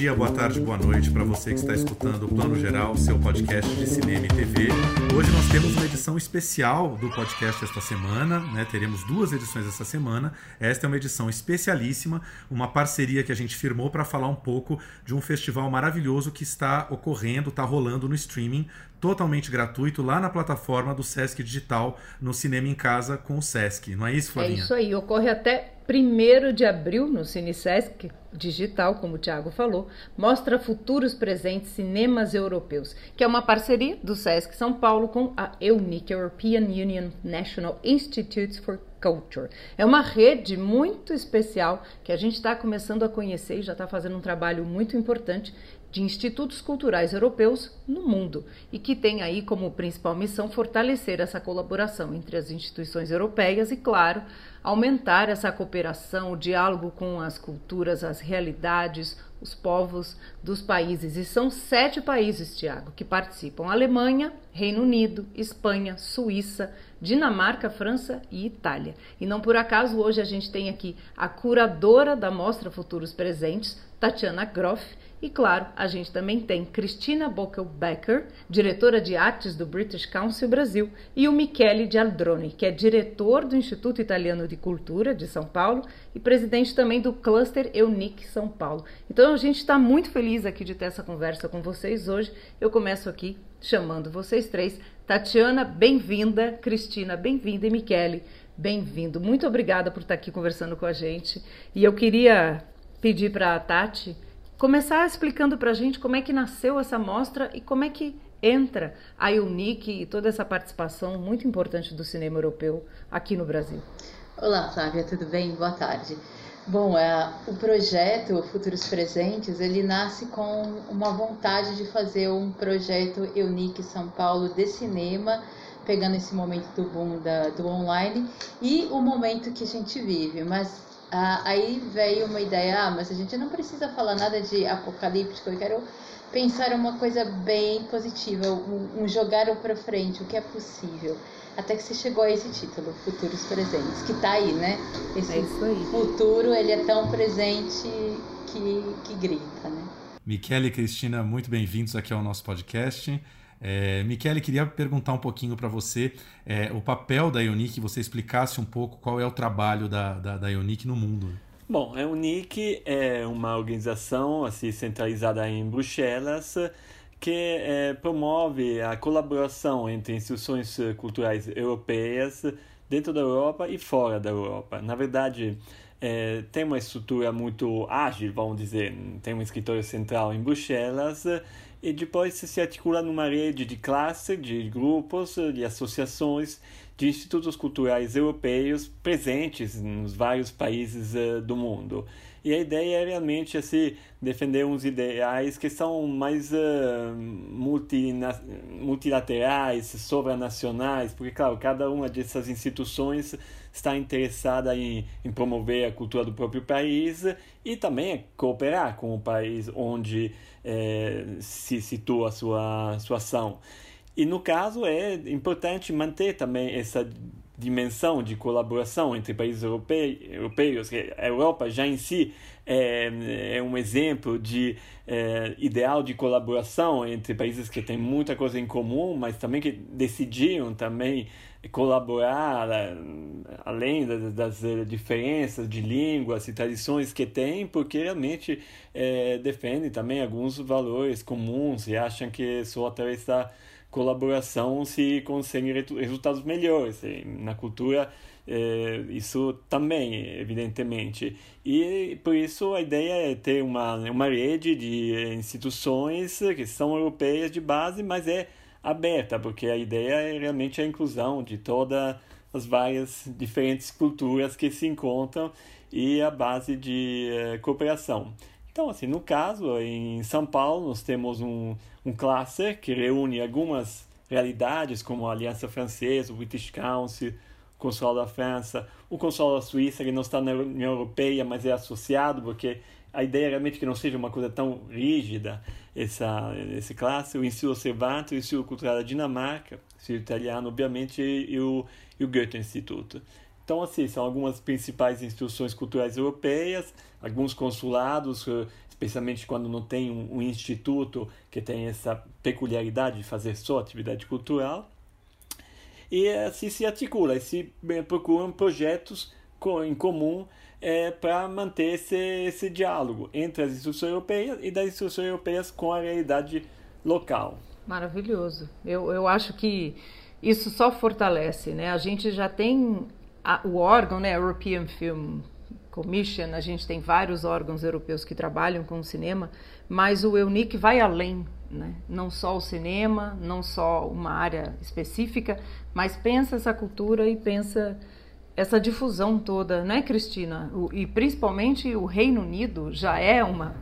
Dia, boa tarde, boa noite para você que está escutando o Plano Geral, seu podcast de cinema e TV. Hoje nós temos uma edição especial do podcast esta semana, né? Teremos duas edições essa semana. Esta é uma edição especialíssima, uma parceria que a gente firmou para falar um pouco de um festival maravilhoso que está ocorrendo, está rolando no streaming totalmente gratuito lá na plataforma do Sesc Digital, no Cinema em Casa com o Sesc. Não é isso, Flavinha? É isso aí. Ocorre até 1 de abril no Cine Sesc Digital, como o Thiago falou, mostra futuros presentes cinemas europeus, que é uma parceria do Sesc São Paulo com a EUNIC, European Union National Institutes for Culture. É uma rede muito especial que a gente está começando a conhecer e já está fazendo um trabalho muito importante de institutos culturais europeus no mundo e que tem aí como principal missão fortalecer essa colaboração entre as instituições europeias e, claro, aumentar essa cooperação, o diálogo com as culturas, as realidades, os povos dos países. E são sete países, Tiago, que participam: Alemanha, Reino Unido, Espanha, Suíça, Dinamarca, França e Itália. E não por acaso hoje a gente tem aqui a curadora da Mostra Futuros Presentes, Tatiana Groff e claro, a gente também tem Cristina Bockel-Becker, diretora de artes do British Council Brasil, e o Michele Gialdroni, que é diretor do Instituto Italiano de Cultura de São Paulo e presidente também do Cluster Eunic São Paulo. Então a gente está muito feliz aqui de ter essa conversa com vocês hoje. Eu começo aqui chamando vocês três. Tatiana, bem-vinda. Cristina, bem-vinda. E Michele, bem-vindo. Muito obrigada por estar aqui conversando com a gente. E eu queria pedir para a Tati começar explicando para a gente como é que nasceu essa mostra e como é que entra a Unique e toda essa participação muito importante do cinema europeu aqui no Brasil. Olá, Flávia, tudo bem? Boa tarde. Bom, é, o projeto Futuros Presentes, ele nasce com uma vontade de fazer um projeto Unique São Paulo de cinema, pegando esse momento do boom da, do online e o momento que a gente vive, mas ah, aí veio uma ideia, ah, mas a gente não precisa falar nada de apocalíptico, eu quero pensar uma coisa bem positiva, um, um jogar para frente, o que é possível. Até que você chegou a esse título, Futuros Presentes, que tá aí, né? Esse é isso aí. futuro, ele é tão presente que, que grita, né? Michele e Cristina, muito bem-vindos aqui ao nosso podcast. É, Michele, queria perguntar um pouquinho para você é, o papel da Ionic, você explicasse um pouco qual é o trabalho da, da, da Ionic no mundo. Bom, a Ionic é uma organização assim, centralizada em Bruxelas que é, promove a colaboração entre instituições culturais europeias dentro da Europa e fora da Europa. Na verdade, é, tem uma estrutura muito ágil, vamos dizer. Tem um escritório central em Bruxelas e depois se articula numa rede de classe, de grupos, de associações, de institutos culturais europeus presentes nos vários países uh, do mundo. E a ideia é realmente assim, defender uns ideais que são mais uh, multilaterais, sobranacionais, porque, claro, cada uma dessas instituições está interessada em, em promover a cultura do próprio país e também cooperar com o país onde é, se situa a sua, sua ação. E no caso é importante manter também essa dimensão de colaboração entre países europeus. A Europa já em si é, é um exemplo de é, ideal de colaboração entre países que têm muita coisa em comum, mas também que decidiram também colaborar além das, eh, diferenças de línguas e tradições que tem, porque realmente é, defendem também alguns valores comuns e acham que só através da colaboração se conseguem resultados melhores. Na cultura, é, isso também, evidentemente. E por isso a ideia é ter uma, uma rede de instituições que são europeias de base, mas é aberta, porque a ideia é realmente a inclusão de todas as várias diferentes culturas que se encontram e a base de eh, cooperação. Então, assim, no caso, em São Paulo, nós temos um, um cluster que reúne algumas realidades, como a Aliança Francesa, o British Council, o Consulado da França, o Consulado da Suíça, que não está na União Europeia, mas é associado, porque a ideia é realmente que não seja uma coisa tão rígida essa, esse classe, o Ensino Cervantes, o Ensino Cultural da Dinamarca, o ensino italiano, obviamente, e o, e o Goethe Instituto. Então, assim, são algumas principais instituições culturais europeias, alguns consulados, eh, especialmente quando não tem um, um instituto que tem essa peculiaridade de fazer só atividade cultural. E assim se articula, e se eh, procuram projetos em comum é, para manter esse, esse diálogo entre as instituições europeias e das instituições europeias com a realidade local. Maravilhoso. Eu, eu acho que isso só fortalece, né? A gente já tem a, o órgão, né, European Film Commission, a gente tem vários órgãos europeus que trabalham com o cinema, mas o EUNIC vai além, né? não só o cinema, não só uma área específica, mas pensa essa cultura e pensa essa difusão toda, né, Cristina? O, e principalmente o Reino Unido já é uma,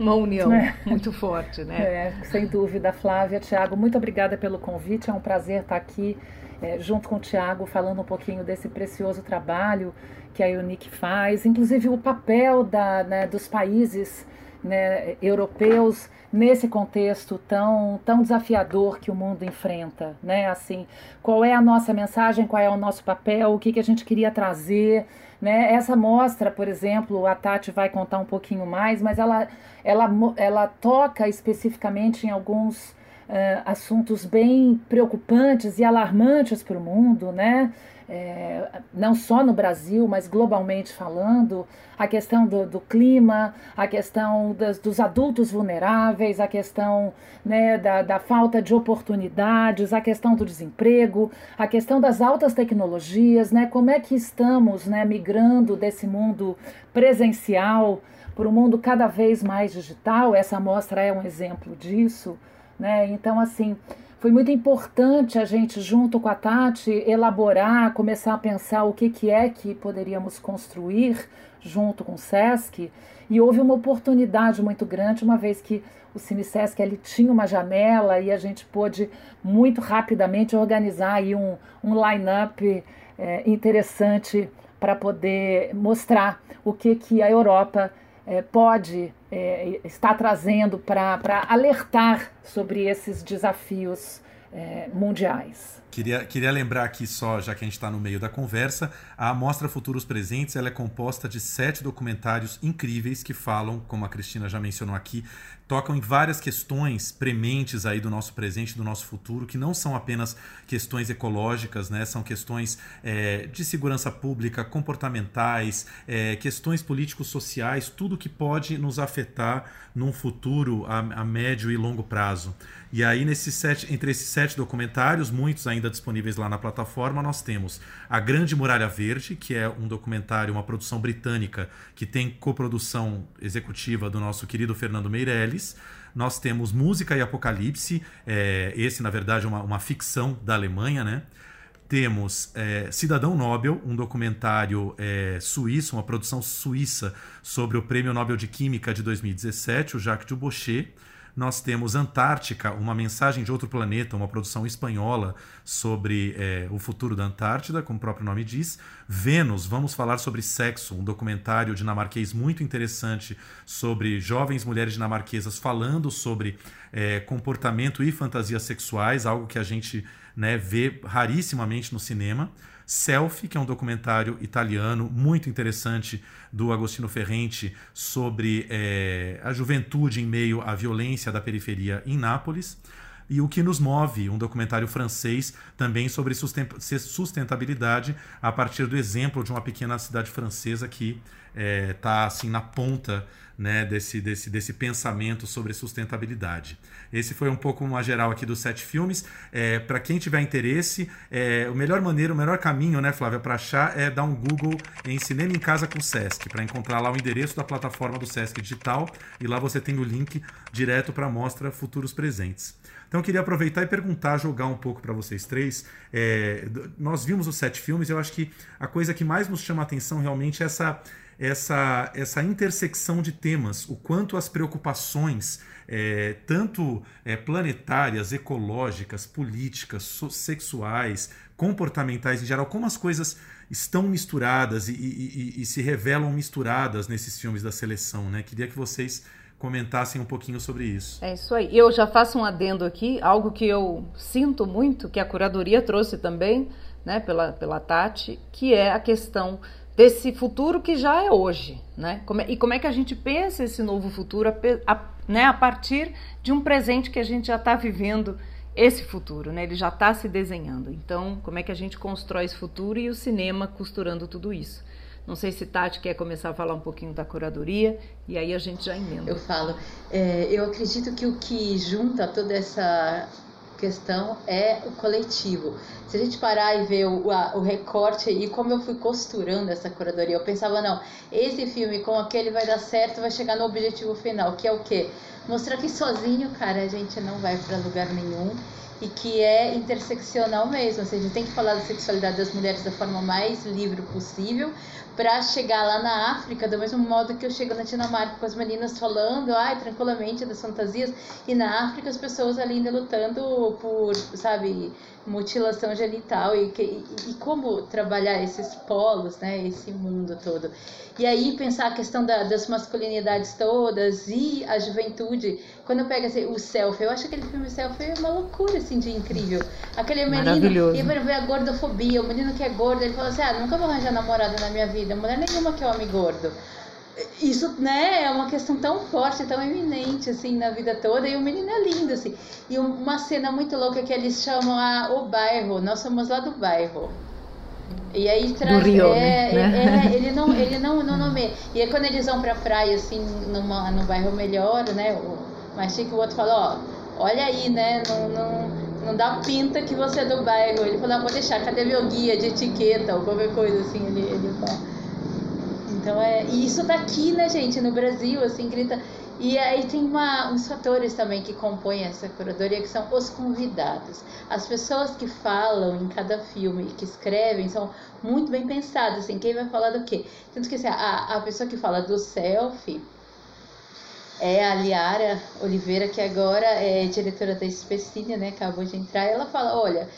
uma união é. muito forte, né? É, sem dúvida, Flávia, Tiago, muito obrigada pelo convite, é um prazer estar aqui é, junto com o Tiago, falando um pouquinho desse precioso trabalho que a UNIC faz, inclusive o papel da, né, dos países né, europeus nesse contexto tão, tão desafiador que o mundo enfrenta, né? Assim, qual é a nossa mensagem, qual é o nosso papel, o que, que a gente queria trazer, né? Essa mostra, por exemplo, a Tati vai contar um pouquinho mais, mas ela, ela, ela toca especificamente em alguns uh, assuntos bem preocupantes e alarmantes para o mundo, né? É, não só no Brasil, mas globalmente falando, a questão do, do clima, a questão das, dos adultos vulneráveis, a questão né, da, da falta de oportunidades, a questão do desemprego, a questão das altas tecnologias, né, como é que estamos né, migrando desse mundo presencial para um mundo cada vez mais digital. Essa amostra é um exemplo disso. Né? Então, assim, foi muito importante a gente, junto com a Tati, elaborar, começar a pensar o que, que é que poderíamos construir junto com o SESC. E houve uma oportunidade muito grande, uma vez que o Cine Sesc ele tinha uma janela e a gente pôde muito rapidamente organizar aí um, um line-up é, interessante para poder mostrar o que, que a Europa é, pode é, estar trazendo para alertar sobre esses desafios é, mundiais. Queria, queria lembrar aqui só, já que a gente está no meio da conversa, a Amostra Futuros Presentes ela é composta de sete documentários incríveis que falam, como a Cristina já mencionou aqui, tocam em várias questões prementes aí do nosso presente, do nosso futuro, que não são apenas questões ecológicas, né? São questões é, de segurança pública, comportamentais, é, questões políticos sociais, tudo que pode nos afetar num futuro a, a médio e longo prazo. E aí, nesses sete, entre esses sete documentários, muitos ainda disponíveis lá na plataforma, nós temos A Grande Muralha Verde, que é um documentário, uma produção britânica que tem coprodução executiva do nosso querido Fernando Meirelles. Nós temos Música e Apocalipse, é, esse, na verdade, é uma, uma ficção da Alemanha, né? Temos é, Cidadão Nobel, um documentário é, suíço, uma produção suíça sobre o Prêmio Nobel de Química de 2017, o Jacques Dubochet. Nós temos Antártica, uma mensagem de outro planeta, uma produção espanhola sobre é, o futuro da Antártida, como o próprio nome diz. Vênus, vamos falar sobre sexo, um documentário dinamarquês muito interessante sobre jovens mulheres dinamarquesas falando sobre é, comportamento e fantasias sexuais, algo que a gente né, vê rarissimamente no cinema. Selfie, que é um documentário italiano muito interessante do Agostino Ferrenti sobre é, a juventude em meio à violência da periferia em Nápoles. E O Que Nos Move, um documentário francês também sobre sustentabilidade a partir do exemplo de uma pequena cidade francesa que está é, tá, assim na ponta né, desse, desse, desse pensamento sobre sustentabilidade. Esse foi um pouco uma geral aqui dos sete filmes. É, para quem tiver interesse, é, o melhor maneira, o melhor caminho, né, Flávia, para achar é dar um Google em Cinema em Casa com Sesc, para encontrar lá o endereço da plataforma do Sesc Digital e lá você tem o link direto para a mostra Futuros Presentes. Então eu queria aproveitar e perguntar, jogar um pouco para vocês três. É, nós vimos os sete filmes, eu acho que a coisa que mais nos chama a atenção realmente é essa essa, essa intersecção de temas, o quanto as preocupações, é, tanto é, planetárias, ecológicas, políticas, so, sexuais, comportamentais em geral, como as coisas estão misturadas e, e, e, e se revelam misturadas nesses filmes da seleção, né? Queria que vocês comentassem um pouquinho sobre isso. É isso aí. Eu já faço um adendo aqui, algo que eu sinto muito, que a curadoria trouxe também, né, pela, pela Tati, que é a questão desse futuro que já é hoje, né? E como é que a gente pensa esse novo futuro a, a, né, a partir de um presente que a gente já está vivendo esse futuro, né? Ele já está se desenhando. Então, como é que a gente constrói esse futuro e o cinema costurando tudo isso? Não sei se Tati quer começar a falar um pouquinho da curadoria e aí a gente já emenda. Eu falo. É, eu acredito que o que junta toda essa questão é o coletivo. Se a gente parar e ver o, a, o recorte e como eu fui costurando essa curadoria, eu pensava, não, esse filme com aquele vai dar certo, vai chegar no objetivo final, que é o quê? Mostrar que sozinho, cara, a gente não vai para lugar nenhum e que é interseccional mesmo, ou seja, tem que falar da sexualidade das mulheres da forma mais livre possível, para chegar lá na África, do mesmo modo que eu chego na Dinamarca com as meninas falando, ai, tranquilamente das fantasias, e na África as pessoas ali ainda lutando por, sabe, mutilação genital e, e, e como trabalhar esses polos, né, esse mundo todo. E aí pensar a questão da, das masculinidades todas e a juventude. Quando eu pego assim, o selfie, eu acho aquele filme selfie é uma loucura assim de incrível. Aquele menino, e ver a gordofobia, o menino que é gordo, ele fala assim: "Ah, nunca vou arranjar namorada na minha vida, mulher nenhuma que é homem gordo" isso, né, é uma questão tão forte, tão eminente, assim, na vida toda, e o menino é lindo, assim. E uma cena muito louca que eles chamam a, o bairro, nós somos lá do bairro. E aí traz. Rio, é, né? é, ele não, ele não, não nomeia. E aí quando eles vão pra praia, assim, numa, no bairro melhor, né, o mais chique, o outro fala, ó, olha aí, né, não, não, não dá pinta que você é do bairro. Ele falou, ah, vou deixar, cadê meu guia de etiqueta ou qualquer coisa assim, ele, ele fala. Então é. E isso daqui, né, gente, no Brasil, assim, grita. E aí tem uma, uns fatores também que compõem essa curadoria, que são os convidados. As pessoas que falam em cada filme, que escrevem, são muito bem pensadas, assim, quem vai falar do quê? Tanto que assim, a, a pessoa que fala do selfie é a Liara Oliveira, que agora é diretora da Specine, né, acabou de entrar, ela fala, olha,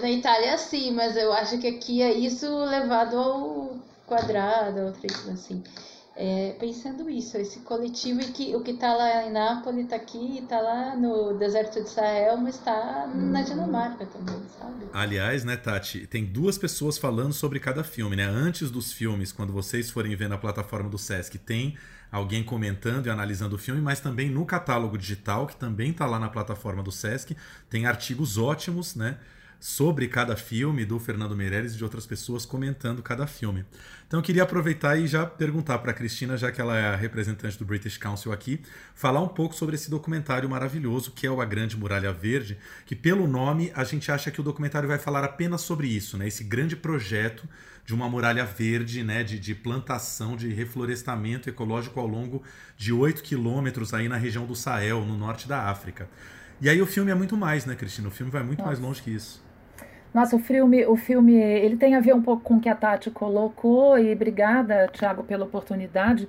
na Itália é assim, mas eu acho que aqui é isso levado ao quadrada, outra assim. É, pensando isso, esse coletivo e que o que está lá em Nápoles está aqui, está lá no deserto de Sahel, mas está na Dinamarca também, sabe? Aliás, né, Tati, tem duas pessoas falando sobre cada filme, né? Antes dos filmes, quando vocês forem ver na plataforma do Sesc, tem alguém comentando e analisando o filme, mas também no catálogo digital, que também está lá na plataforma do Sesc, tem artigos ótimos, né? Sobre cada filme do Fernando Meirelles e de outras pessoas comentando cada filme. Então eu queria aproveitar e já perguntar para a Cristina, já que ela é a representante do British Council aqui, falar um pouco sobre esse documentário maravilhoso que é o A Grande Muralha Verde, que pelo nome a gente acha que o documentário vai falar apenas sobre isso, né? Esse grande projeto de uma muralha verde, né? De, de plantação, de reflorestamento ecológico ao longo de 8 quilômetros aí na região do Sahel, no norte da África. E aí o filme é muito mais, né, Cristina? O filme vai muito Nossa. mais longe que isso. Nossa, o filme, o filme, ele tem a ver um pouco com o que a Tati colocou e obrigada, Thiago, pela oportunidade.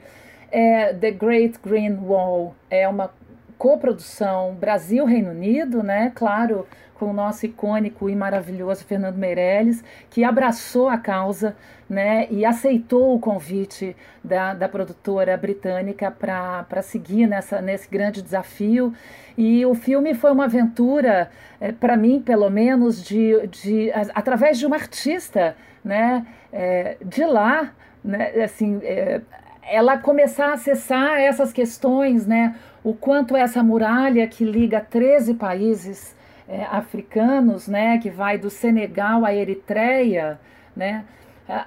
É The Great Green Wall é uma coprodução Brasil-Reino Unido, né? Claro, com o nosso icônico e maravilhoso Fernando Meirelles, que abraçou a causa né, e aceitou o convite da, da produtora britânica para seguir nessa, nesse grande desafio. E o filme foi uma aventura, é, para mim, pelo menos, de, de, através de uma artista né, é, de lá, né, assim, é, ela começar a acessar essas questões, né, o quanto essa muralha que liga 13 países é, africanos, né, que vai do Senegal à Eritreia, né,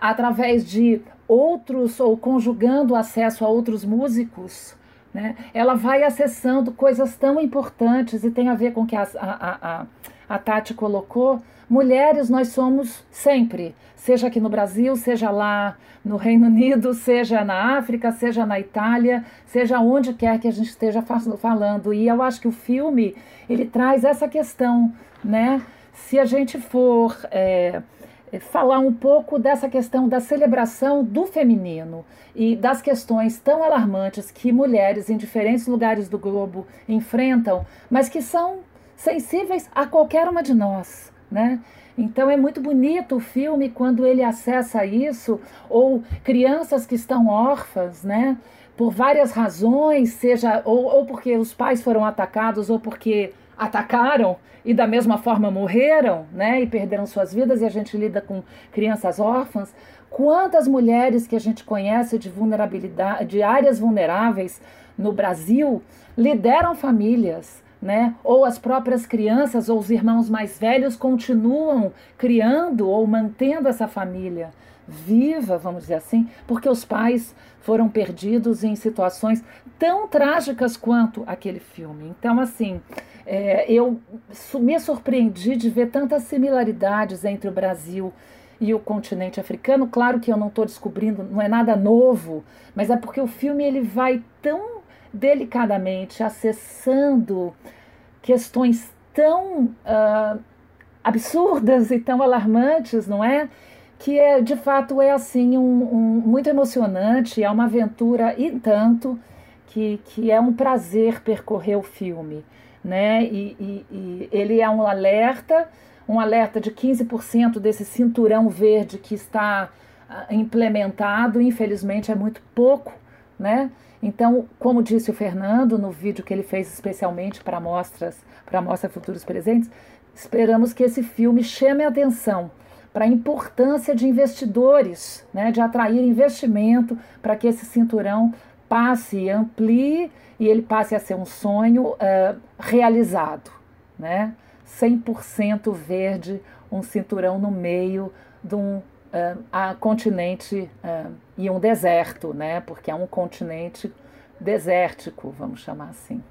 através de outros ou conjugando acesso a outros músicos, né, ela vai acessando coisas tão importantes e tem a ver com o que a, a, a, a Tati colocou. Mulheres nós somos sempre, seja aqui no Brasil, seja lá no Reino Unido, seja na África, seja na Itália, seja onde quer que a gente esteja falando. E eu acho que o filme ele traz essa questão, né? Se a gente for é, falar um pouco dessa questão da celebração do feminino e das questões tão alarmantes que mulheres em diferentes lugares do globo enfrentam, mas que são sensíveis a qualquer uma de nós, né? Então é muito bonito o filme quando ele acessa isso, ou crianças que estão órfãs, né? Por várias razões, seja ou, ou porque os pais foram atacados, ou porque atacaram e da mesma forma morreram, né? E perderam suas vidas, e a gente lida com crianças órfãs. Quantas mulheres que a gente conhece de vulnerabilidade, de áreas vulneráveis no Brasil, lideram famílias, né? Ou as próprias crianças ou os irmãos mais velhos continuam criando ou mantendo essa família viva, vamos dizer assim, porque os pais foram perdidos em situações tão trágicas quanto aquele filme. Então, assim, é, eu me surpreendi de ver tantas similaridades entre o Brasil e o continente africano. Claro que eu não estou descobrindo, não é nada novo, mas é porque o filme ele vai tão delicadamente acessando questões tão uh, absurdas e tão alarmantes, não é? Que é, de fato é assim um, um, muito emocionante, é uma aventura e tanto que, que é um prazer percorrer o filme, né? E, e, e ele é um alerta, um alerta de 15% desse cinturão verde que está uh, implementado, infelizmente é muito pouco, né? Então, como disse o Fernando no vídeo que ele fez especialmente para mostras, para mostra futuros presentes, esperamos que esse filme chame a atenção para a importância de investidores, né, de atrair investimento para que esse cinturão passe amplie e ele passe a ser um sonho uh, realizado, né? 100% verde, um cinturão no meio de um uh, a continente uh, e um deserto, né? Porque é um continente desértico, vamos chamar assim.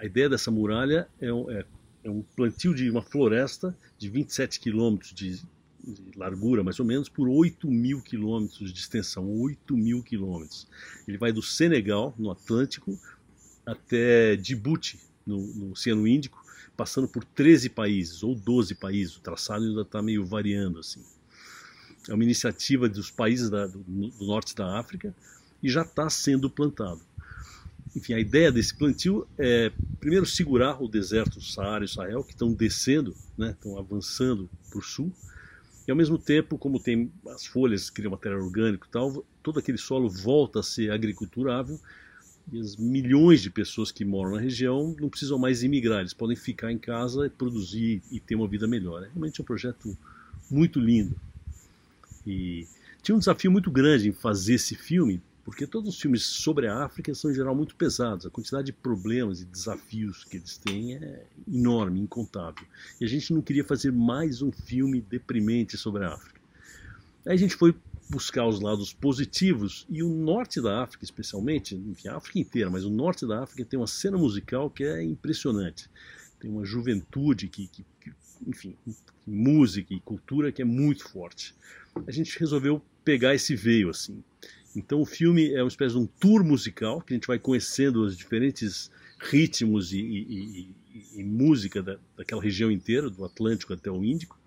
A ideia dessa muralha é um, é, é um plantio de uma floresta de 27 quilômetros de, de largura, mais ou menos, por 8 mil quilômetros de extensão. 8 mil quilômetros. Ele vai do Senegal, no Atlântico, até Djibouti, no, no Oceano Índico, passando por 13 países ou 12 países. O traçado ainda está meio variando assim. É uma iniciativa dos países da, do, norte da África e já está sendo plantado. Enfim, a ideia desse plantio é primeiro segurar o deserto Saara e Sahel, que estão descendo, né, estão avançando para o sul, e ao mesmo tempo, como tem as folhas criam material orgânico e tal, todo aquele solo volta a ser agriculturável e as milhões de pessoas que moram na região não precisam mais imigrar, eles podem ficar em casa, produzir e ter uma vida melhor. É realmente um projeto muito lindo. E tinha um desafio muito grande em fazer esse filme, porque todos os filmes sobre a África são em geral muito pesados. A quantidade de problemas e desafios que eles têm é enorme, incontável. E a gente não queria fazer mais um filme deprimente sobre a África. Aí a gente foi buscar os lados positivos e o norte da África, especialmente, enfim, a África inteira, mas o norte da África tem uma cena musical que é impressionante. Tem uma juventude que, que, que enfim, música e cultura que é muito forte. A gente resolveu pegar esse veio assim. Então o filme é uma espécie de um tour musical que a gente vai conhecendo os diferentes ritmos e, e, e, e música da, daquela região inteira, do Atlântico até o Índico.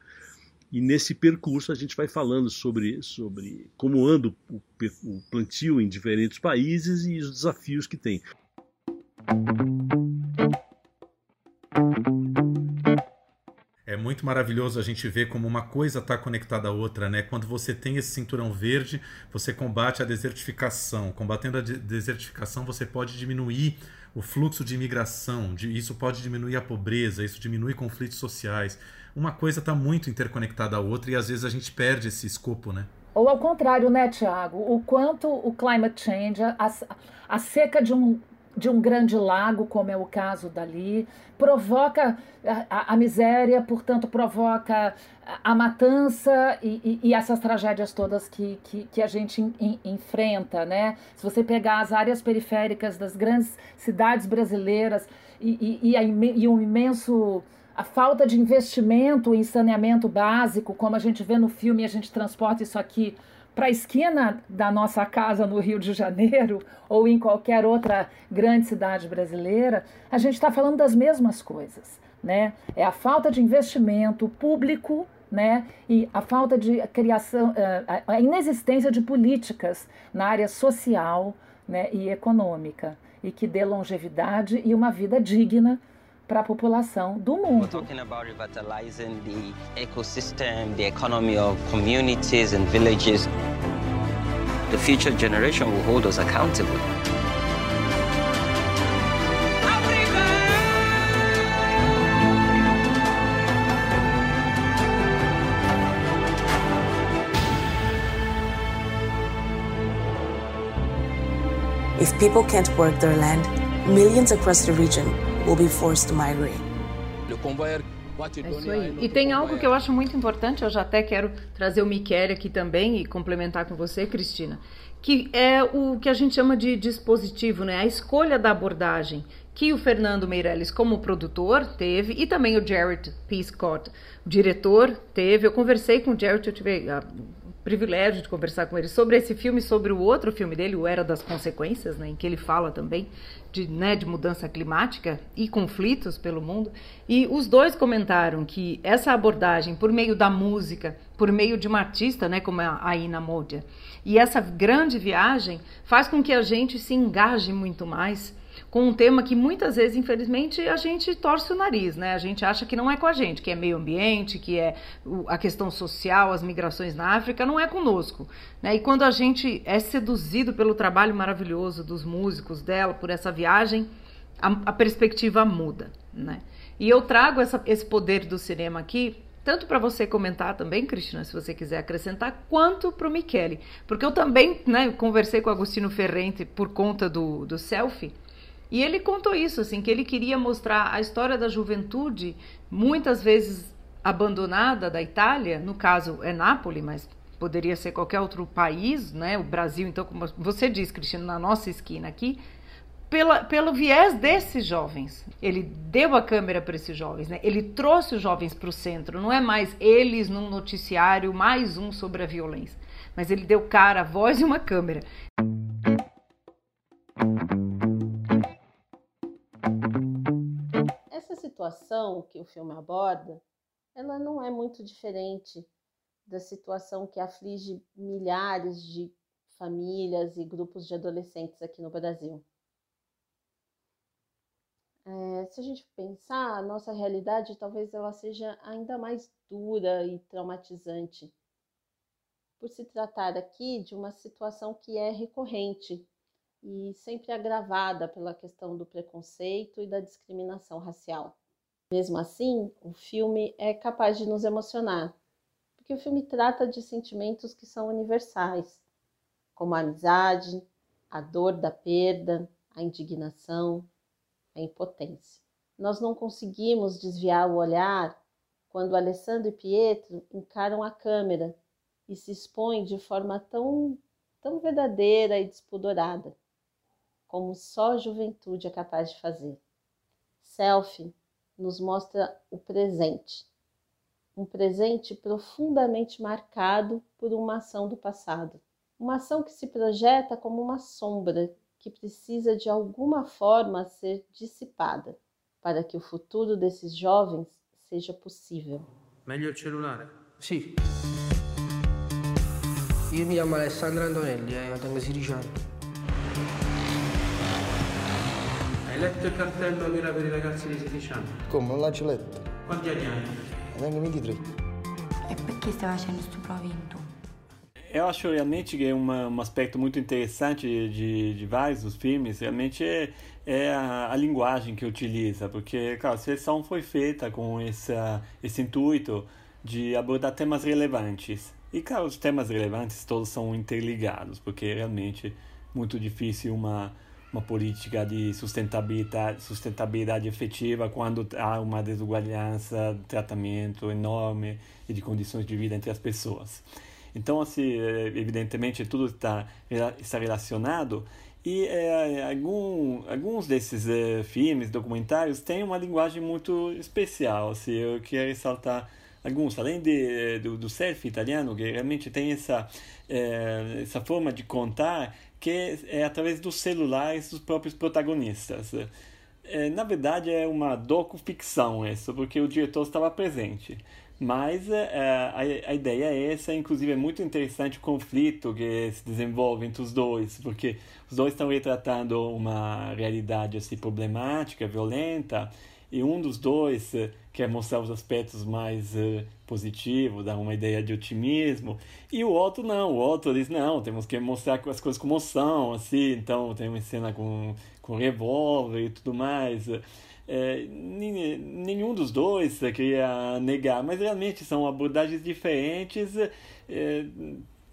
E nesse percurso a gente vai falando sobre, sobre como anda o, o plantio em diferentes países e os desafios que tem. É muito maravilhoso a gente ver como uma coisa está conectada à outra, né? Quando você tem esse cinturão verde, você combate a desertificação. Combatendo a desertificação, você pode diminuir o fluxo de imigração, isso pode diminuir a pobreza, isso diminui conflitos sociais uma coisa está muito interconectada à outra e às vezes a gente perde esse escopo, né? Ou ao contrário, né, Tiago? O quanto o climate change, a, a seca de um, de um grande lago, como é o caso dali, provoca a, a miséria, portanto, provoca a, a matança e, e, e, essas tragédias todas que, que, que a gente in, enfrenta, né? Se você pegar as áreas periféricas das grandes cidades brasileiras e, e, e, e um imenso a falta de investimento em saneamento básico, como a gente vê no filme, a gente transporta isso aqui para a esquina da nossa casa no Rio de Janeiro ou em qualquer outra grande cidade brasileira, a gente está falando das mesmas coisas. Né? É a falta de investimento público né? e a falta de criação, eh, a inexistência de políticas na área social né? e econômica e que dê longevidade e uma vida digna para a população do mundo. We're talking about revitalizing the ecosystem, the economy of communities and villages. The future generation will hold us accountable. If people can't work their land, millions across the region will be forced to migrate. É isso aí. E tem algo que eu acho muito importante, eu já até quero trazer o Michele aqui também e complementar com você, Cristina, que é o que a gente chama de dispositivo, né? A escolha da abordagem que o Fernando Meirelles, como produtor, teve, e também o Jared P. Scott, o diretor, teve. Eu conversei com o Jared, eu tive privilégio de conversar com ele sobre esse filme, sobre o outro filme dele, o Era das Consequências, né, em que ele fala também de, né, de mudança climática e conflitos pelo mundo. E os dois comentaram que essa abordagem, por meio da música, por meio de uma artista, né, como a Ina Modia, e essa grande viagem faz com que a gente se engaje muito mais com um tema que muitas vezes, infelizmente, a gente torce o nariz, né? A gente acha que não é com a gente, que é meio ambiente, que é a questão social, as migrações na África, não é conosco. Né? E quando a gente é seduzido pelo trabalho maravilhoso dos músicos dela, por essa viagem, a, a perspectiva muda, né? E eu trago essa, esse poder do cinema aqui tanto para você comentar também, Cristina, se você quiser acrescentar, quanto para o Michele. Porque eu também né, conversei com o Agostino Ferrente por conta do, do selfie, e ele contou isso, assim, que ele queria mostrar a história da juventude, muitas vezes abandonada da Itália, no caso é Nápoles, mas poderia ser qualquer outro país, né? O Brasil, então, como você diz, Cristina, na nossa esquina aqui, pela, pelo viés desses jovens. Ele deu a câmera para esses jovens, né? Ele trouxe os jovens para o centro. Não é mais eles num noticiário, mais um sobre a violência. Mas ele deu cara, voz e uma câmera. situação que o filme aborda, ela não é muito diferente da situação que aflige milhares de famílias e grupos de adolescentes aqui no Brasil. É, se a gente pensar, a nossa realidade talvez ela seja ainda mais dura e traumatizante, por se tratar aqui de uma situação que é recorrente e sempre agravada pela questão do preconceito e da discriminação racial. Mesmo assim, o filme é capaz de nos emocionar, porque o filme trata de sentimentos que são universais, como a amizade, a dor da perda, a indignação, a impotência. Nós não conseguimos desviar o olhar quando Alessandro e Pietro encaram a câmera e se expõem de forma tão, tão verdadeira e despudorada, como só a juventude é capaz de fazer. Selfie nos mostra o presente. Um presente profundamente marcado por uma ação do passado. Uma ação que se projeta como uma sombra que precisa de alguma forma ser dissipada para que o futuro desses jovens seja possível. Meglio il cellulare? Sì. Io mi chiamo Alessandro Antonelli, eh, tengo 16 anni. Hai letto il cartello che era per i ragazzi di 16 anni? Come, non l'hai letto? Quanti anni hai? Tengo 23. E perché stai facendo questo provento? Eu acho realmente que é uma, um aspecto muito interessante de, de vários dos filmes, realmente é, é a, a, linguagem que utiliza, porque, claro, a seleção foi feita com essa, esse intuito de abordar temas relevantes. E, claro, os temas relevantes todos são interligados, porque é realmente muito difícil uma uma política de sustentabilidade, sustentabilidade efetiva quando há uma desigualdade de tratamento enorme e de condições de vida entre as pessoas. Então, assim, evidentemente, tudo está, está relacionado e é, algum, alguns desses é, filmes, documentários, têm uma linguagem muito especial. Assim, eu queria ressaltar alguns, além de, do, do surf italiano, que realmente tem essa, é, essa forma de contar que é através dos celulares dos próprios protagonistas. É, na verdade, é uma docu-ficção isso, porque o diretor estava presente. Mas é, a, a ideia é essa, inclusive é muito interessante o conflito que se desenvolve entre os dois, porque os dois estão retratando uma realidade assim, problemática, violenta, e um dos dois uh, quer mostrar os aspectos mais uh, positivos, dar uma ideia de otimismo, e o outro não, o outro diz, não, temos que mostrar as coisas como são, assim, então tem uma cena com, com revólver e tudo mais. É, nenhum dos dois queria negar, mas realmente são abordagens diferentes, é,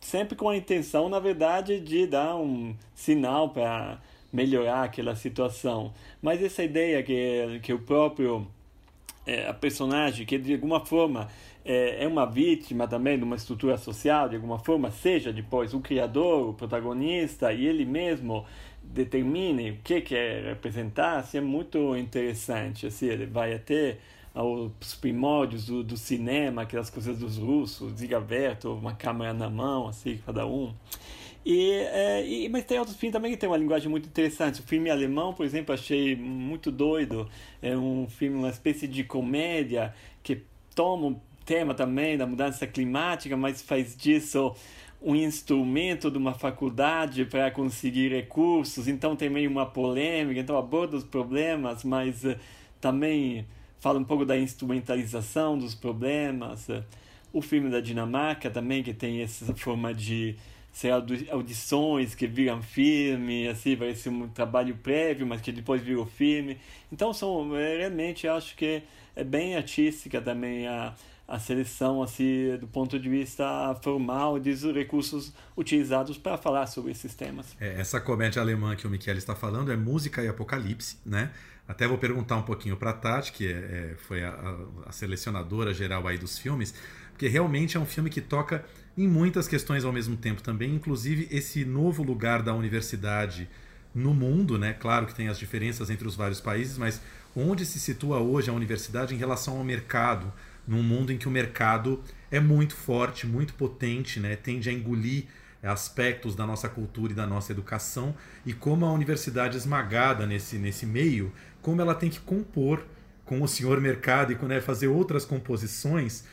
sempre com a intenção, na verdade, de dar um sinal para melhorar aquela situação. Mas essa ideia que, que o próprio é, a personagem, que de alguma forma é, é uma vítima também de uma estrutura social, de alguma forma, seja depois o criador, o protagonista, e ele mesmo determine o que quer representar, assim, é muito interessante. Assim, ele vai até aos primórdios do, do cinema, aquelas coisas dos russos, aberto, uma câmera na mão, assim, cada um. E, é, e, mas tem outros filmes também que tem uma linguagem muito interessante. O filme alemão, por exemplo, achei muito doido. É um filme, uma espécie de comédia que toma o tema também da mudança climática, mas faz disso um instrumento de uma faculdade para conseguir recursos. Então tem meio uma polêmica. Então aborda os problemas, mas uh, também fala um pouco da instrumentalização dos problemas. O filme da Dinamarca também, que tem essa forma de ser audições que viram filme, assim, ser um trabalho prévio, mas que depois virou filme. Então, são é, realmente, acho que é bem artística também a, a seleção, assim, do ponto de vista formal dos recursos utilizados para falar sobre esses temas. É, essa comédia alemã que o Michele está falando é Música e Apocalipse, né? Até vou perguntar um pouquinho para a Tati, que é, é, foi a, a selecionadora geral aí dos filmes, porque realmente é um filme que toca em muitas questões ao mesmo tempo também, inclusive esse novo lugar da universidade no mundo, né? Claro que tem as diferenças entre os vários países, mas onde se situa hoje a universidade em relação ao mercado, num mundo em que o mercado é muito forte, muito potente, né? Tende a engolir aspectos da nossa cultura e da nossa educação e como a universidade esmagada nesse, nesse meio, como ela tem que compor com o senhor mercado e né, fazer outras composições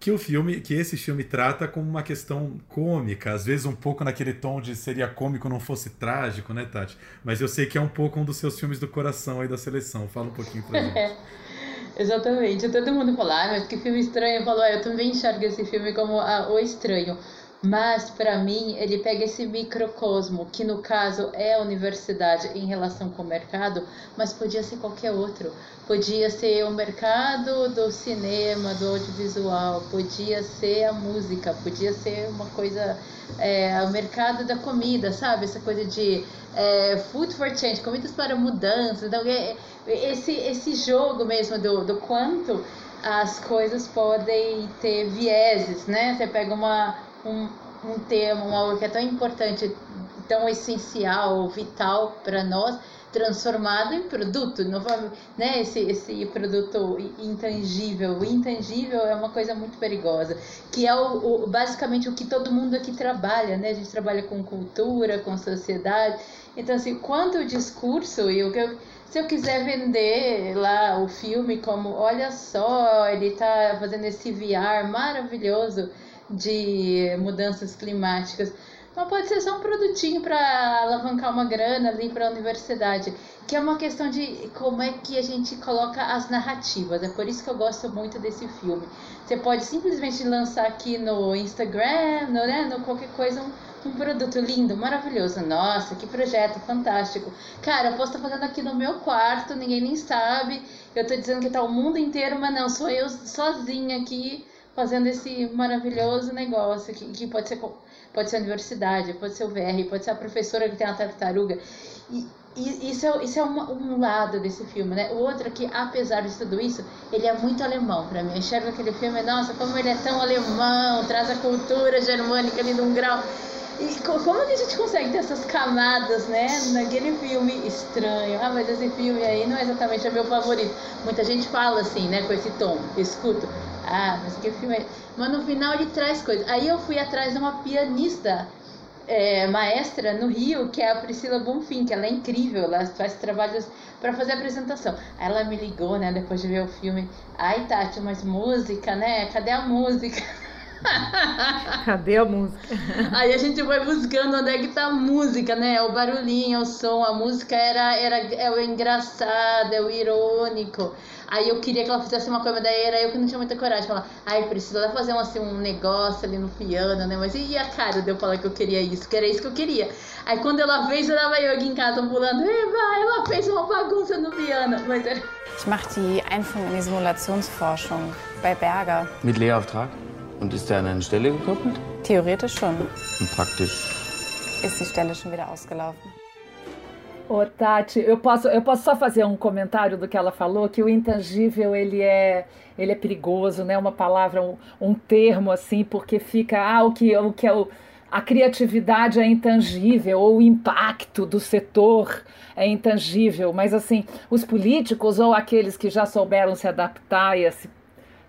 que o filme, que esse filme trata como uma questão cômica, às vezes um pouco naquele tom de seria cômico não fosse trágico, né, Tati? Mas eu sei que é um pouco um dos seus filmes do coração aí da seleção. Fala um pouquinho pra gente. Exatamente. Todo mundo fala, ah, mas que filme estranho. Eu falo, ah, eu também enxergo esse filme como ah, o estranho. Mas, para mim, ele pega esse microcosmo, que no caso é a universidade em relação com o mercado, mas podia ser qualquer outro. Podia ser o mercado do cinema, do audiovisual, podia ser a música, podia ser uma coisa. É, o mercado da comida, sabe? Essa coisa de é, food for change, comidas para mudança. Então, é, esse, esse jogo mesmo do, do quanto as coisas podem ter vieses, né? Você pega uma um, um termo, algo que é tão importante, tão essencial, vital para nós, transformado em produto, né? Esse, esse produto intangível. O intangível é uma coisa muito perigosa, que é o, o, basicamente o que todo mundo aqui trabalha, né? A gente trabalha com cultura, com sociedade. Então, assim, quanto o discurso e o que eu, se eu quiser vender lá o filme como, olha só, ele está fazendo esse VR maravilhoso de mudanças climáticas. Mas pode ser só um produtinho para alavancar uma grana ali para a universidade, que é uma questão de como é que a gente coloca as narrativas. É por isso que eu gosto muito desse filme. Você pode simplesmente lançar aqui no Instagram, no, né, no qualquer coisa, um, um produto lindo, maravilhoso. Nossa, que projeto fantástico. Cara, eu posso estar fazendo aqui no meu quarto, ninguém nem sabe. Eu estou dizendo que tá o mundo inteiro, mas não, sou eu sozinha aqui fazendo esse maravilhoso negócio que, que pode ser pode ser a universidade, pode ser o VR, pode ser a professora que tem a tartaruga. E, e isso é, isso é um, um, lado desse filme, né? O outro é que, apesar de tudo isso, ele é muito alemão para mim. Eu enxergo aquele filme, nossa, como ele é tão alemão, traz a cultura germânica ali num grau. E como que a gente consegue ter essas camadas, né, naquele filme estranho? Ah, mas esse filme aí não é exatamente o meu favorito. Muita gente fala assim, né, com esse tom. escuto, ah, mas que filme é. Mas no final ele traz coisas. Aí eu fui atrás de uma pianista é, maestra no Rio, que é a Priscila Bonfim, que ela é incrível, ela faz trabalhos para fazer apresentação. Aí ela me ligou, né, depois de ver o filme. Ai, Tati, mas música, né? Cadê a música? Cadê a música? Aí a gente vai buscando onde é que tá a música, né? O barulhinho, o som, a música era, era é o engraçado, é o irônico. Aí eu queria que ela fizesse uma coisa, daí era eu que não tinha muita coragem falar, ai, precisa fazer um, assim, um negócio ali no piano, né? Mas e a cara de eu falar que eu queria isso, que era isso que eu queria. Aí quando ela fez, era eu aqui em casa pulando, Eva, ela fez uma bagunça no piano. Mas era... Ich mache die Einführung in Simulationsforschung bei Berger. Mit Lehrauftrag? Und ist der an eine Stelle gekoppelt? Theoretisch schon. Und praktisch? Ist die Stelle schon wieder ausgelaufen. Ô, Tati, eu posso, eu posso só fazer um comentário do que ela falou, que o intangível ele é, ele é perigoso, né? Uma palavra, um, um termo assim, porque fica ah, o que, o que é o, a criatividade é intangível, ou o impacto do setor é intangível, mas assim, os políticos ou aqueles que já souberam se adaptar a esse,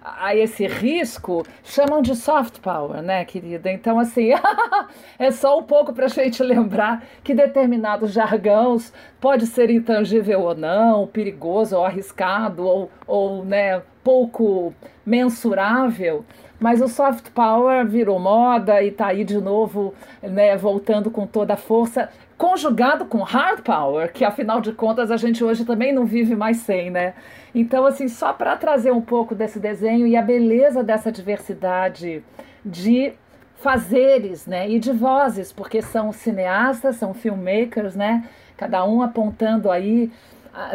a esse risco chamam de soft power, né, querida? Então, assim, é só um pouco para a gente lembrar que determinados jargões pode ser intangível ou não, perigoso ou arriscado, ou, ou né, pouco mensurável mas o soft power virou moda e está aí de novo, né, voltando com toda a força, conjugado com hard power, que afinal de contas a gente hoje também não vive mais sem, né? Então, assim, só para trazer um pouco desse desenho e a beleza dessa diversidade de fazeres, né, e de vozes, porque são cineastas, são filmmakers, né? Cada um apontando aí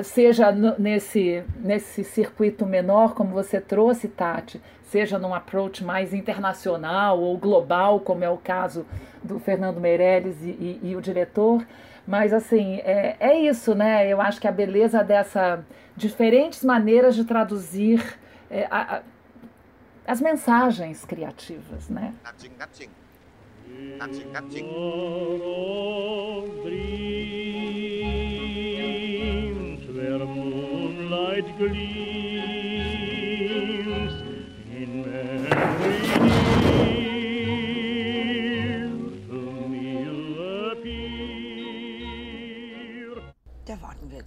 seja nesse, nesse circuito menor, como você trouxe, Tati, seja num approach mais internacional ou global, como é o caso do Fernando Meirelles e, e, e o diretor. Mas, assim, é, é isso, né? Eu acho que a beleza dessa diferentes maneiras de traduzir é, a, a, as mensagens criativas, né? where moonlight gleams in memory.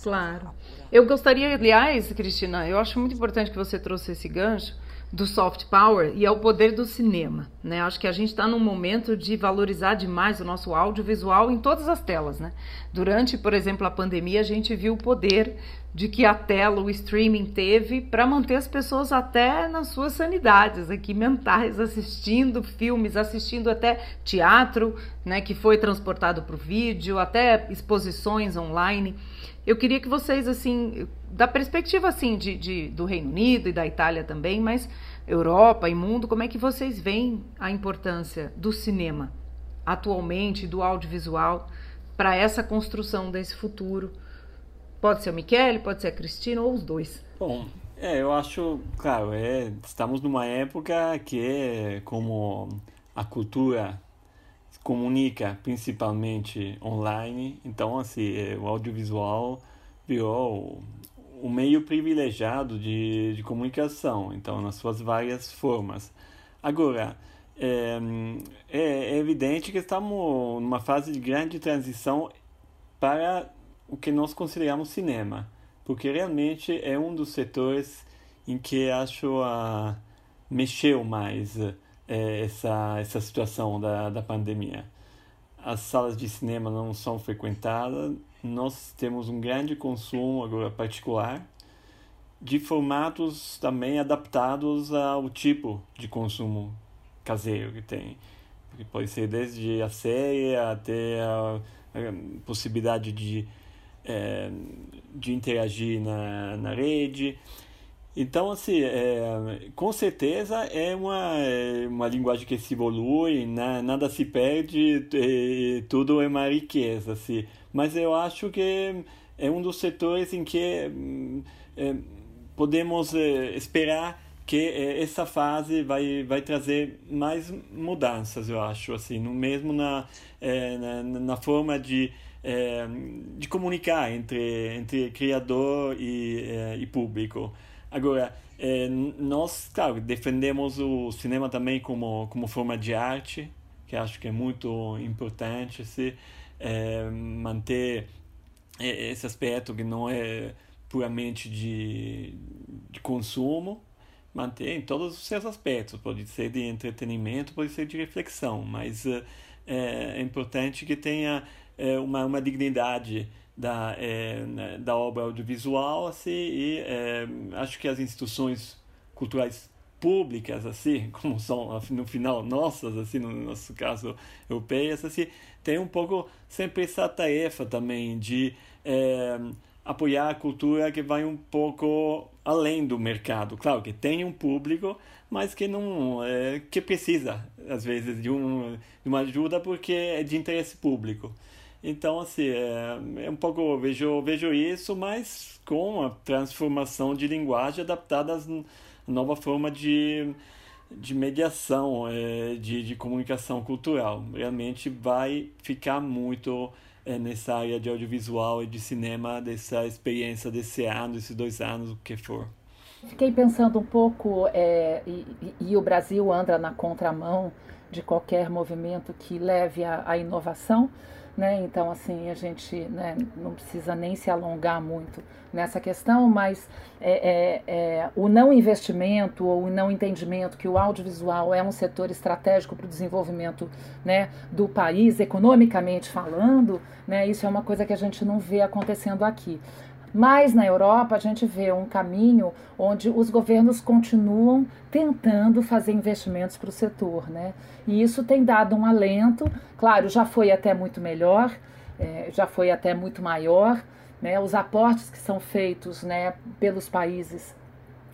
Claro. Eu gostaria, aliás, Cristina, eu acho muito importante que você trouxe esse gancho do soft power e é o poder do cinema, né? Acho que a gente está num momento de valorizar demais o nosso audiovisual em todas as telas, né? Durante, por exemplo, a pandemia, a gente viu o poder de que a tela, o streaming teve para manter as pessoas até nas suas sanidades aqui mentais, assistindo filmes, assistindo até teatro, né? Que foi transportado para o vídeo, até exposições online. Eu queria que vocês, assim, da perspectiva, assim, de, de, do Reino Unido e da Itália também, mas Europa e mundo, como é que vocês veem a importância do cinema atualmente, do audiovisual, para essa construção desse futuro? Pode ser o Michele, pode ser a Cristina ou os dois. Bom, é, eu acho, claro, é, estamos numa época que, como a cultura comunica principalmente online, então assim, é, o audiovisual virou o meio privilegiado de, de comunicação, então nas suas várias formas. Agora, é, é, é evidente que estamos numa fase de grande transição para o que nós consideramos cinema, porque realmente é um dos setores em que acho a mexeu mais é, essa, essa situação da, da pandemia. As salas de cinema não são frequentadas, nós temos um grande consumo agora particular de formatos também adaptados ao tipo de consumo caseiro que tem. Que pode ser desde a série até a, a possibilidade de, é, de interagir na, na rede. Então, assim, é, com certeza é uma, é uma linguagem que se evolui, na, nada se perde, e, tudo é uma riqueza, assim. Mas eu acho que é um dos setores em que é, podemos é, esperar que é, essa fase vai, vai trazer mais mudanças, eu acho, assim, no mesmo na, é, na, na forma de, de comunicar entre, entre criador e, e público. Agora, nós, claro, defendemos o cinema também como, como forma de arte, que acho que é muito importante se é, manter esse aspecto que não é puramente de, de consumo, manter em todos os seus aspectos. Pode ser de entretenimento, pode ser de reflexão, mas uh, é importante que tenha uh, uma, uma dignidade da, uh, da obra audiovisual assim, e acho que as instituições culturais públicas assim como são no final nossas assim no nosso caso europeias assim tem um pouco sempre essa tarefa também de é, apoiar a cultura que vai um pouco além do mercado. Claro que tem um público, mas que não é, que precisa às vezes de, um, de uma ajuda porque é de interesse público. Então assim é, é um pouco vejo vejo isso, mas com a transformação de linguagem adaptada às nova forma de de mediação, é, de, de comunicação cultural. Realmente vai ficar muito é, nessa área de audiovisual e de cinema, dessa experiência desse ano, desses dois anos, o que for. Fiquei pensando um pouco, é, e, e, o Brasil anda na contramão de qualquer movimento que leve à inovação. Né? Então, assim, a gente né, não precisa nem se alongar muito nessa questão, mas é, é, é, o não investimento ou o não entendimento que o audiovisual é um setor estratégico para o desenvolvimento né, do país, economicamente falando, né, isso é uma coisa que a gente não vê acontecendo aqui. Mas na Europa a gente vê um caminho onde os governos continuam tentando fazer investimentos para o setor, né? E isso tem dado um alento. Claro, já foi até muito melhor, é, já foi até muito maior, né? Os aportes que são feitos, né, pelos países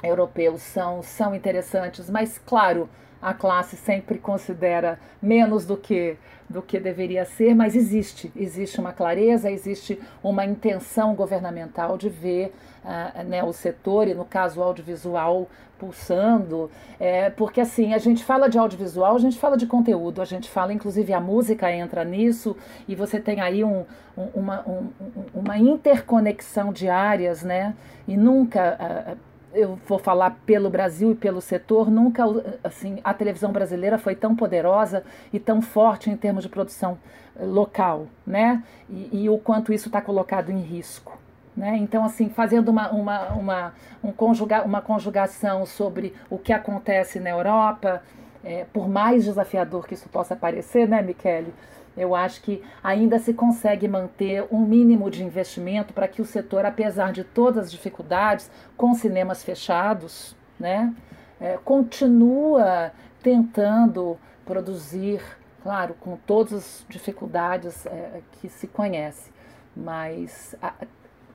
europeus são são interessantes, mas claro, a classe sempre considera menos do que do que deveria ser, mas existe, existe uma clareza, existe uma intenção governamental de ver uh, né, o setor, e no caso o audiovisual, pulsando, é, porque assim, a gente fala de audiovisual, a gente fala de conteúdo, a gente fala, inclusive a música entra nisso, e você tem aí um, um, uma, um, uma interconexão de áreas, né, e nunca... Uh, eu vou falar pelo Brasil e pelo setor, nunca assim a televisão brasileira foi tão poderosa e tão forte em termos de produção eh, local, né? E, e o quanto isso está colocado em risco. Né? Então, assim, fazendo uma, uma, uma, um conjuga, uma conjugação sobre o que acontece na Europa, é, por mais desafiador que isso possa parecer, né, Michele? Eu acho que ainda se consegue manter um mínimo de investimento para que o setor, apesar de todas as dificuldades, com cinemas fechados, né, é, continua tentando produzir, claro, com todas as dificuldades é, que se conhece, mas a,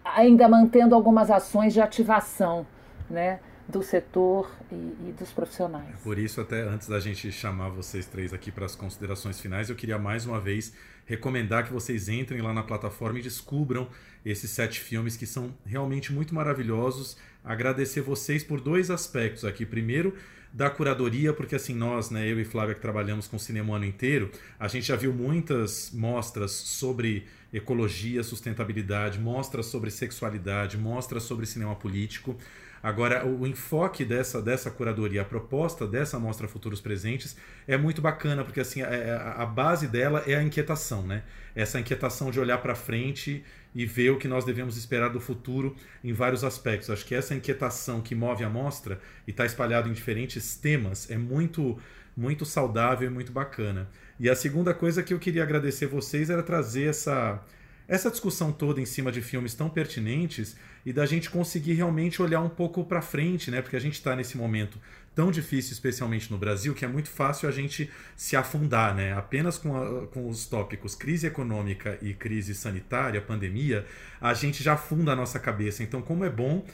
ainda mantendo algumas ações de ativação, né? Do setor e, e, dos profissionais. Por isso, até antes da gente chamar vocês três aqui para as considerações finais, eu queria mais uma vez recomendar que vocês entrem lá na plataforma e descubram esses sete filmes que são realmente muito maravilhosos. Agradecer vocês por dois aspectos aqui. Primeiro, da curadoria, porque assim, nós, né, eu e Flávia que trabalhamos com cinema o ano inteiro, a gente já viu muitas mostras sobre ecologia, sustentabilidade, mostras sobre sexualidade, mostras sobre cinema político. Agora, o enfoque dessa, dessa curadoria, a proposta dessa mostra Futuros Presentes é muito bacana, porque assim, a, é, é, a base dela é a inquietação, né? Essa inquietação de olhar para frente e ver o que nós devemos esperar do futuro em vários aspectos. Acho que essa inquietação que move a mostra e está espalhado em diferentes temas é muito, muito saudável e muito bacana. E a segunda coisa que eu queria agradecer vocês era trazer essa essa discussão toda em cima de filmes tão pertinentes e da gente conseguir realmente olhar um pouco para frente, né? Porque a gente está nesse momento tão difícil, especialmente no Brasil, que é muito fácil a gente se afundar, né? Apenas com, a, com os tópicos crise econômica e crise sanitária, pandemia, a gente já afunda a nossa cabeça. Então, como é bom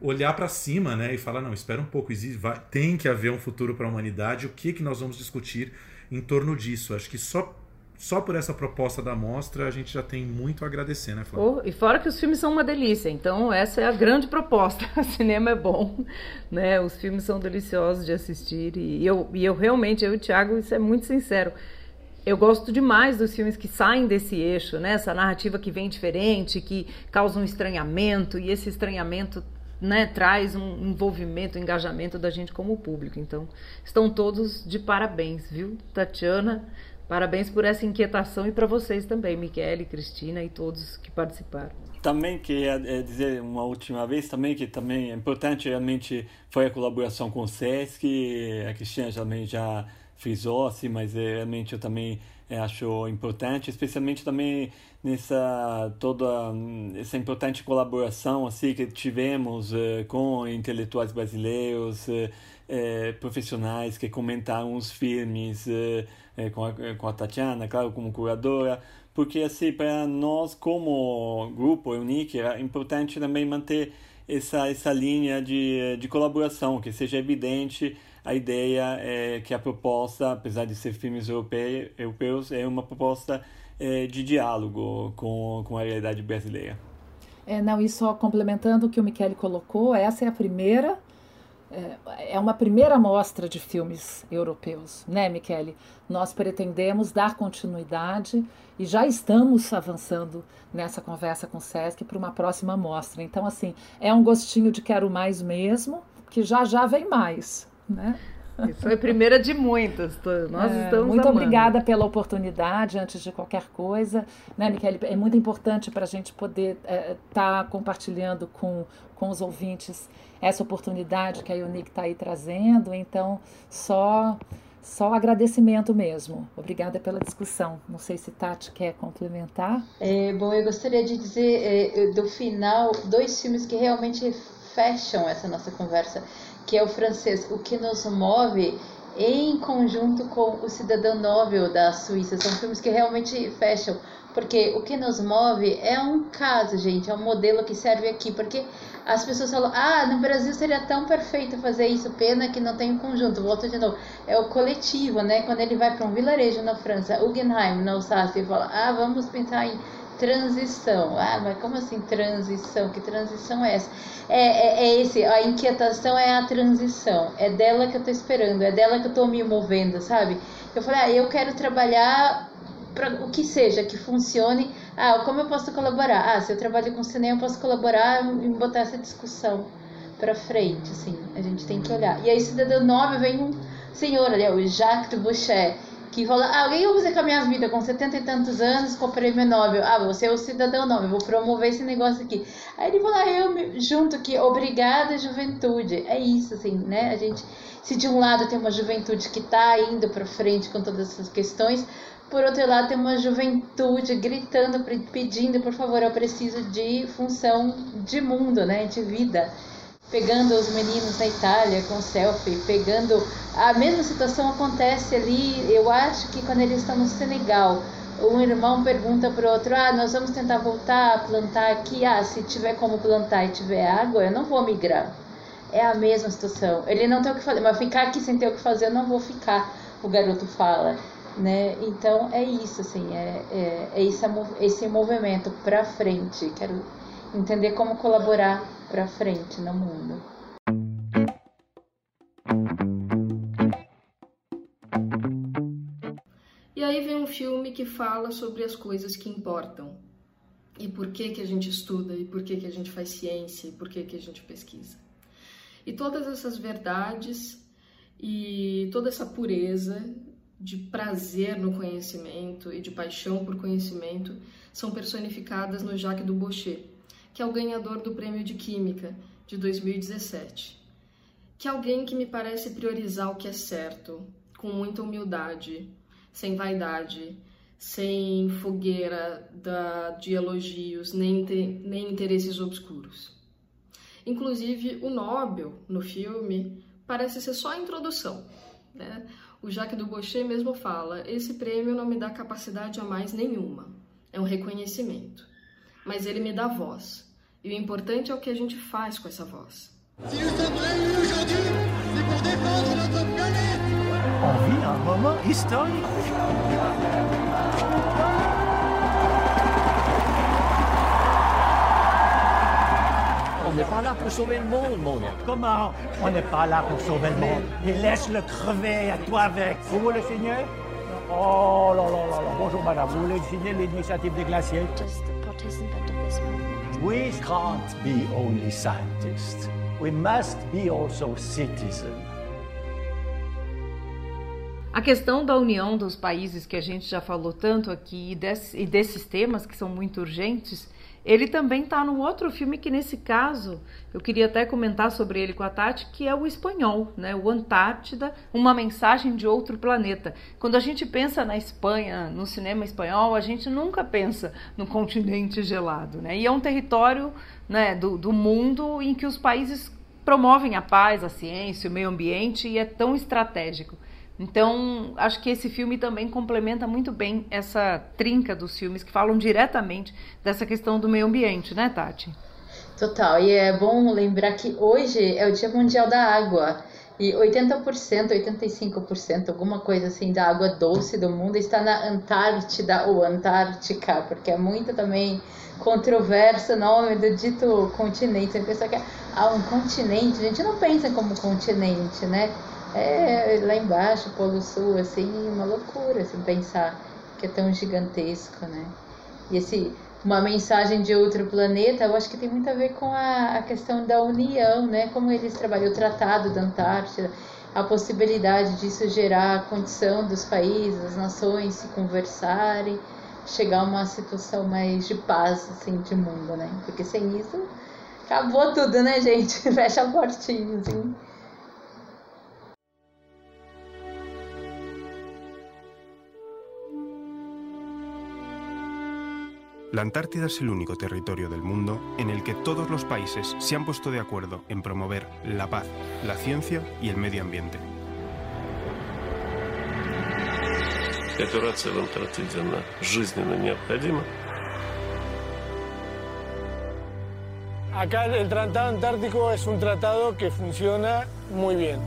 olhar para cima, né, e falar não, espera um pouco, existe, vai, tem que haver um futuro para a humanidade. O que que nós vamos discutir em torno disso? Acho que só só por essa proposta da mostra a gente já tem muito a agradecer, né, Flávia? Oh, e fora que os filmes são uma delícia, então essa é a grande proposta. O cinema é bom, né? Os filmes são deliciosos de assistir e eu, e eu realmente, eu e o Thiago, isso é muito sincero. Eu gosto demais dos filmes que saem desse eixo, né? Essa narrativa que vem diferente, que causa um estranhamento e esse estranhamento né, traz um envolvimento, um engajamento da gente como público. Então, estão todos de parabéns, viu? Tatiana, Parabéns por essa inquietação e para vocês também, Michele, Cristina e todos que participaram. Também queria é, dizer uma última vez também que também é importante realmente foi a colaboração com o SESC, a Cristina também já frisou, assim, mas é, realmente eu também é, acho importante, especialmente também nessa toda essa importante colaboração assim que tivemos com intelectuais brasileiros, profissionais que comentaram os filmes com, a, com a Tatiana, claro, como curadora, porque assim para nós como grupo Unique é importante também manter essa essa linha de, de colaboração que seja evidente a ideia é que a proposta apesar de ser filmes europeus é uma proposta é, de diálogo com, com a realidade brasileira. É, não e só complementando o que o Michele colocou essa é a primeira é, é uma primeira mostra de filmes europeus, né, Michele? Nós pretendemos dar continuidade e já estamos avançando nessa conversa com o SESC para uma próxima mostra. Então, assim, é um gostinho de quero mais mesmo, que já já vem mais, né? Isso foi a primeira de muitas. Nós é, estamos Muito amando. obrigada pela oportunidade, antes de qualquer coisa. Né, Michele? É muito importante para a gente poder estar é, tá compartilhando com, com os ouvintes essa oportunidade que a Unique está aí trazendo. Então, só só agradecimento mesmo. Obrigada pela discussão. Não sei se Tati quer complementar. É, bom, eu gostaria de dizer é, do final dois filmes que realmente fecham essa nossa conversa, que é o francês O que nos move em conjunto com o Cidadão Nobel da Suíça. São filmes que realmente fecham porque o que nos move é um caso, gente, é um modelo que serve aqui. Porque as pessoas falam, ah, no Brasil seria tão perfeito fazer isso, pena que não tem um conjunto. Volto de novo, é o coletivo, né? Quando ele vai para um vilarejo na França, Guggenheim, na Alsácia, e fala, ah, vamos pensar em transição. Ah, mas como assim transição? Que transição é essa? É, é, é, esse, a inquietação é a transição. É dela que eu tô esperando, é dela que eu tô me movendo, sabe? Eu falei, ah, eu quero trabalhar para o que seja, que funcione. Ah, como eu posso colaborar? Ah, se eu trabalho com cinema, eu posso colaborar em botar essa discussão para frente, assim. A gente tem que olhar. E aí, Cidadão 9 vem um senhor ali, o Jacques Boucher, que fala: ah, alguém vai fazer com a minha vida com 70 e tantos anos com o prêmio Nobel? Ah, você é o cidadão Nobel, vou promover esse negócio aqui. Aí ele fala: ah, eu me junto aqui, obrigada, juventude. É isso, assim, né? A gente, se de um lado tem uma juventude que está indo para frente com todas essas questões, por outro lado, tem uma juventude gritando, pedindo, por favor, eu preciso de função de mundo, né, de vida. Pegando os meninos na Itália com selfie, pegando. A mesma situação acontece ali, eu acho que quando eles estão no Senegal. Um irmão pergunta para o outro: Ah, nós vamos tentar voltar a plantar aqui. Ah, se tiver como plantar e tiver água, eu não vou migrar. É a mesma situação. Ele não tem o que fazer, mas ficar aqui sem ter o que fazer, eu não vou ficar, o garoto fala né? Então é isso, assim, é, é, é esse, esse movimento para frente. Quero entender como colaborar para frente no mundo. E aí vem um filme que fala sobre as coisas que importam. E por que que a gente estuda, e por que que a gente faz ciência, e por que que a gente pesquisa. E todas essas verdades e toda essa pureza de prazer no conhecimento e de paixão por conhecimento são personificadas no Jacques Dubochet, que é o ganhador do Prêmio de Química de 2017. Que é alguém que me parece priorizar o que é certo, com muita humildade, sem vaidade, sem fogueira da, de elogios, nem, nem interesses obscuros. Inclusive, o Nobel, no filme, parece ser só a introdução. Né? O Jacques Dubochet mesmo fala: esse prêmio não me dá capacidade a mais nenhuma, é um reconhecimento. Mas ele me dá voz. E o importante é o que a gente faz com essa voz. On vit un moment historique. On n'est pas là pour sauver le monde, mon Comment on n'est pas là pour sauver le monde? Et laisse-le crever à toi avec. Vous voulez signer? Oh là là là là. Bonjour madame, vous voulez signer l'initiative des glaciers? We can't be only scientists. We must be also citizens. A questão da união dos países, que a gente já falou tanto aqui, e, desse, e desses temas que são muito urgentes, ele também está no outro filme que, nesse caso, eu queria até comentar sobre ele com a Tati, que é o espanhol, né? O Antártida, uma mensagem de outro planeta. Quando a gente pensa na Espanha, no cinema espanhol, a gente nunca pensa no continente gelado, né? E é um território né, do, do mundo em que os países promovem a paz, a ciência, o meio ambiente e é tão estratégico. Então, acho que esse filme também complementa muito bem essa trinca dos filmes que falam diretamente dessa questão do meio ambiente, né, Tati? Total, e é bom lembrar que hoje é o Dia Mundial da Água. E 80%, 85%, alguma coisa assim, da água doce do mundo está na Antártida ou Antártica, porque é muito também controverso o nome do dito continente. Você pensa que é ah, um continente, a gente não pensa como continente, né? É, lá embaixo, Polo Sul, assim, uma loucura, assim, pensar que é tão gigantesco, né? E esse, uma mensagem de outro planeta, eu acho que tem muito a ver com a, a questão da união, né? Como eles trabalham o Tratado da Antártida, a possibilidade disso gerar a condição dos países, das nações se conversarem, chegar a uma situação mais de paz, assim, de mundo, né? Porque sem isso, acabou tudo, né, gente? Fecha a portinha, assim. La Antártida es el único territorio del mundo en el que todos los países se han puesto de acuerdo en promover la paz, la ciencia y el medio ambiente. Операция в Антарктиде, она жизненно необходима. Acá el Tratado Antártico es un tratado que funciona muy bien.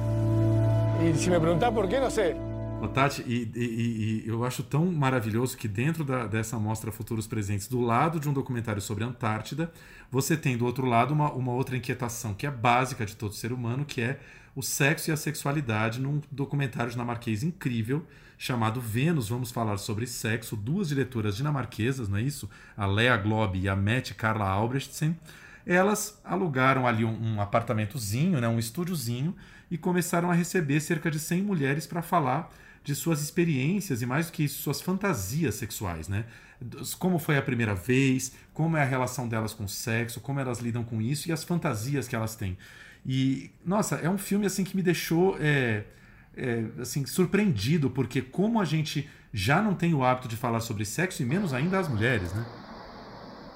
Y si me preguntás por qué, no sé. Ô, Tati, e, e, e, eu acho tão maravilhoso que dentro da, dessa mostra Futuros Presentes, do lado de um documentário sobre a Antártida, você tem do outro lado uma, uma outra inquietação que é básica de todo ser humano, que é o sexo e a sexualidade num documentário dinamarquês incrível chamado Vênus. Vamos falar sobre sexo. Duas diretoras dinamarquesas, não é isso? A Lea Globe e a Mette Carla Albrechtsen. Elas alugaram ali um, um apartamentozinho, né, um estúdiozinho, e começaram a receber cerca de 100 mulheres para falar de suas experiências e mais do que isso, suas fantasias sexuais, né? Como foi a primeira vez, como é a relação delas com o sexo, como elas lidam com isso e as fantasias que elas têm. E, nossa, é um filme assim que me deixou é, é, assim, surpreendido, porque como a gente já não tem o hábito de falar sobre sexo, e menos ainda as mulheres, né?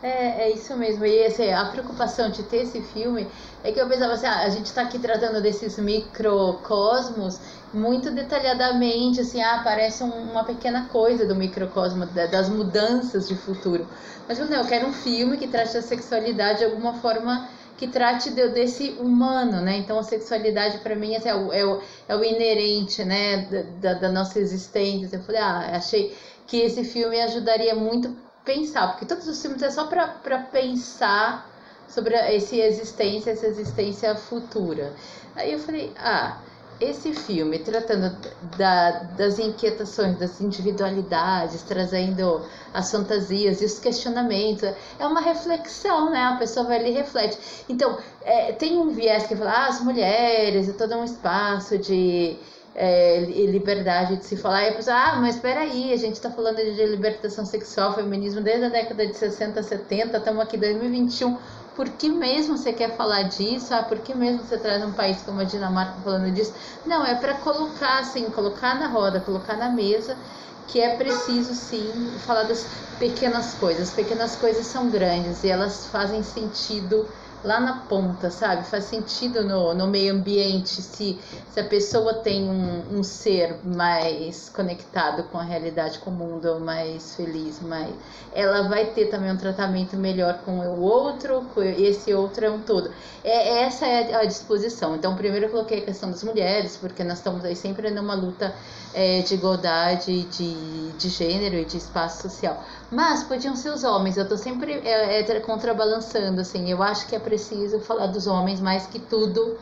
É, é isso mesmo. E assim, a preocupação de ter esse filme é que eu pensava assim, ah, a gente está aqui tratando desses microcosmos muito detalhadamente, assim, ah, parece um, uma pequena coisa do microcosmo, das mudanças de futuro. Mas não, eu quero um filme que trate a sexualidade de alguma forma que trate de, desse humano, né? Então a sexualidade para mim assim, é, o, é, o, é o inerente, né, da, da nossa existência. Eu falei, ah, achei que esse filme ajudaria muito pensar, porque todos os filmes é só para pensar sobre essa existência, essa existência futura. Aí eu falei, ah, esse filme tratando da, das inquietações, das individualidades, trazendo as fantasias e os questionamentos, é uma reflexão, né? A pessoa vai ali e reflete. Então, é, tem um viés que fala, ah, as mulheres, é todo um espaço de é, liberdade de se falar. E a pessoa, ah, mas espera aí, a gente está falando de libertação sexual, feminismo desde a década de 60, 70, estamos aqui em 2021 por que mesmo você quer falar disso? Ah, por que mesmo você traz um país como a Dinamarca falando disso? Não, é para colocar assim, colocar na roda, colocar na mesa que é preciso sim falar das pequenas coisas. As pequenas coisas são grandes e elas fazem sentido lá na ponta, sabe? Faz sentido no, no meio ambiente se, se a pessoa tem um, um ser mais conectado com a realidade, com o mundo, mais feliz, mais... ela vai ter também um tratamento melhor com o outro, com esse outro é um todo. É, essa é a disposição. Então, primeiro eu coloquei a questão das mulheres, porque nós estamos aí sempre numa luta é, de igualdade de, de gênero e de espaço social. Mas podiam ser os homens, eu tô sempre é, é, contrabalançando, assim, eu acho que é preciso falar dos homens mais que tudo,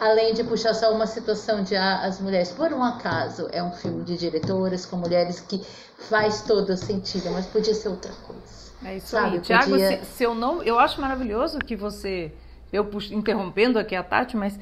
além de puxar só uma situação de ah, as mulheres. Por um acaso, é um filme de diretoras com mulheres que faz todo sentido, mas podia ser outra coisa. É isso sabe? aí. Tiago, podia... se, se, eu não. Eu acho maravilhoso que você. Eu interrompendo aqui a Tati, mas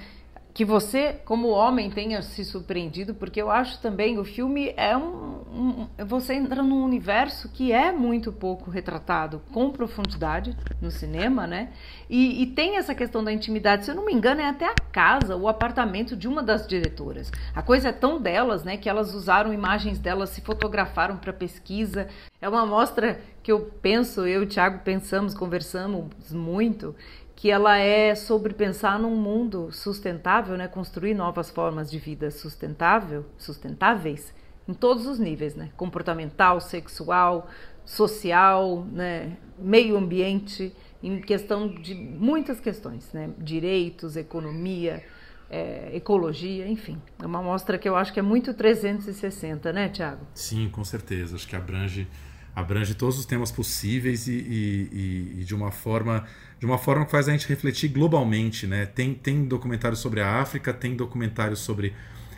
que você, como homem, tenha se surpreendido, porque eu acho também o filme é um, um, Você entra num universo que é muito pouco retratado com profundidade no cinema, né? E, e, tem essa questão da intimidade. Se eu não me engano, é até a casa, o apartamento de uma das diretoras. A coisa é tão delas, né? Que elas usaram imagens delas, se fotografaram para pesquisa. É uma mostra que eu penso, eu e o Thiago pensamos, conversamos muito que ela é sobre pensar num mundo sustentável, né? construir novas formas de vida sustentável, sustentáveis em todos os níveis, né? comportamental, sexual, social, né? meio ambiente, em questão de muitas questões, né? direitos, economia, é, ecologia, enfim. É uma mostra que eu acho que é muito 360, né, Tiago? Sim, com certeza. Acho que abrange abrange todos os temas possíveis e, e, e, de uma forma de uma forma que faz a gente refletir globalmente, né? Tem, tem documentários sobre a África, tem documentários sobre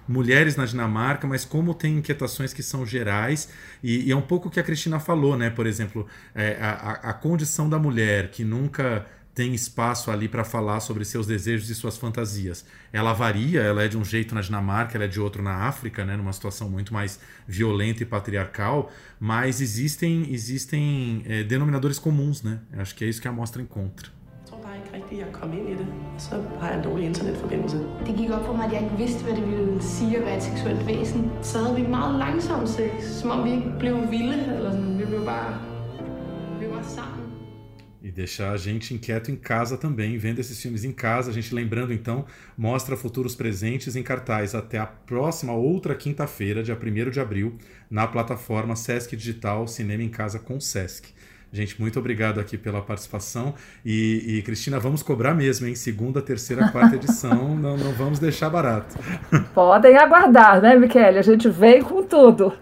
mulheres na Dinamarca, mas como tem inquietações que são gerais e, e é um pouco o que a Cristina falou, né? Por exemplo, é, a, a condição da mulher que nunca tem espaço ali para falar sobre seus desejos e suas fantasias. Ela varia, ela é de um jeito na Dinamarca, ela é de outro na África, né, numa situação muito mais violenta e patriarcal, mas existem existem é, denominadores comuns, né? Acho que é isso que a mostra encontra. jeg kom ind i det. Så har jeg en dårlig internetforbindelse. Det gik op for mig, at jeg ikke vidste, hvad det ville sige at være et seksuelt væsen. Så havde vi meget langsomt sex, som om vi ikke blev vilde, eller sådan. Vi blev bare, vi var sammen. E deixar a gente inquieto em casa também, vendo esses filmes em casa. A gente lembrando então, mostra futuros presentes em cartaz até a próxima outra quinta-feira, dia 1 de abril, na plataforma Sesc Digital Cinema em Casa com Sesc. Gente, muito obrigado aqui pela participação. E, e, Cristina, vamos cobrar mesmo, hein? Segunda, terceira, quarta edição, não, não vamos deixar barato. Podem aguardar, né, Michele? A gente vem com tudo.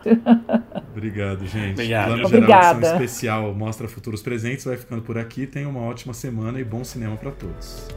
Obrigado, gente. Obrigado. Plano Obrigada. Geral, especial Mostra Futuros Presentes vai ficando por aqui. Tenha uma ótima semana e bom cinema para todos.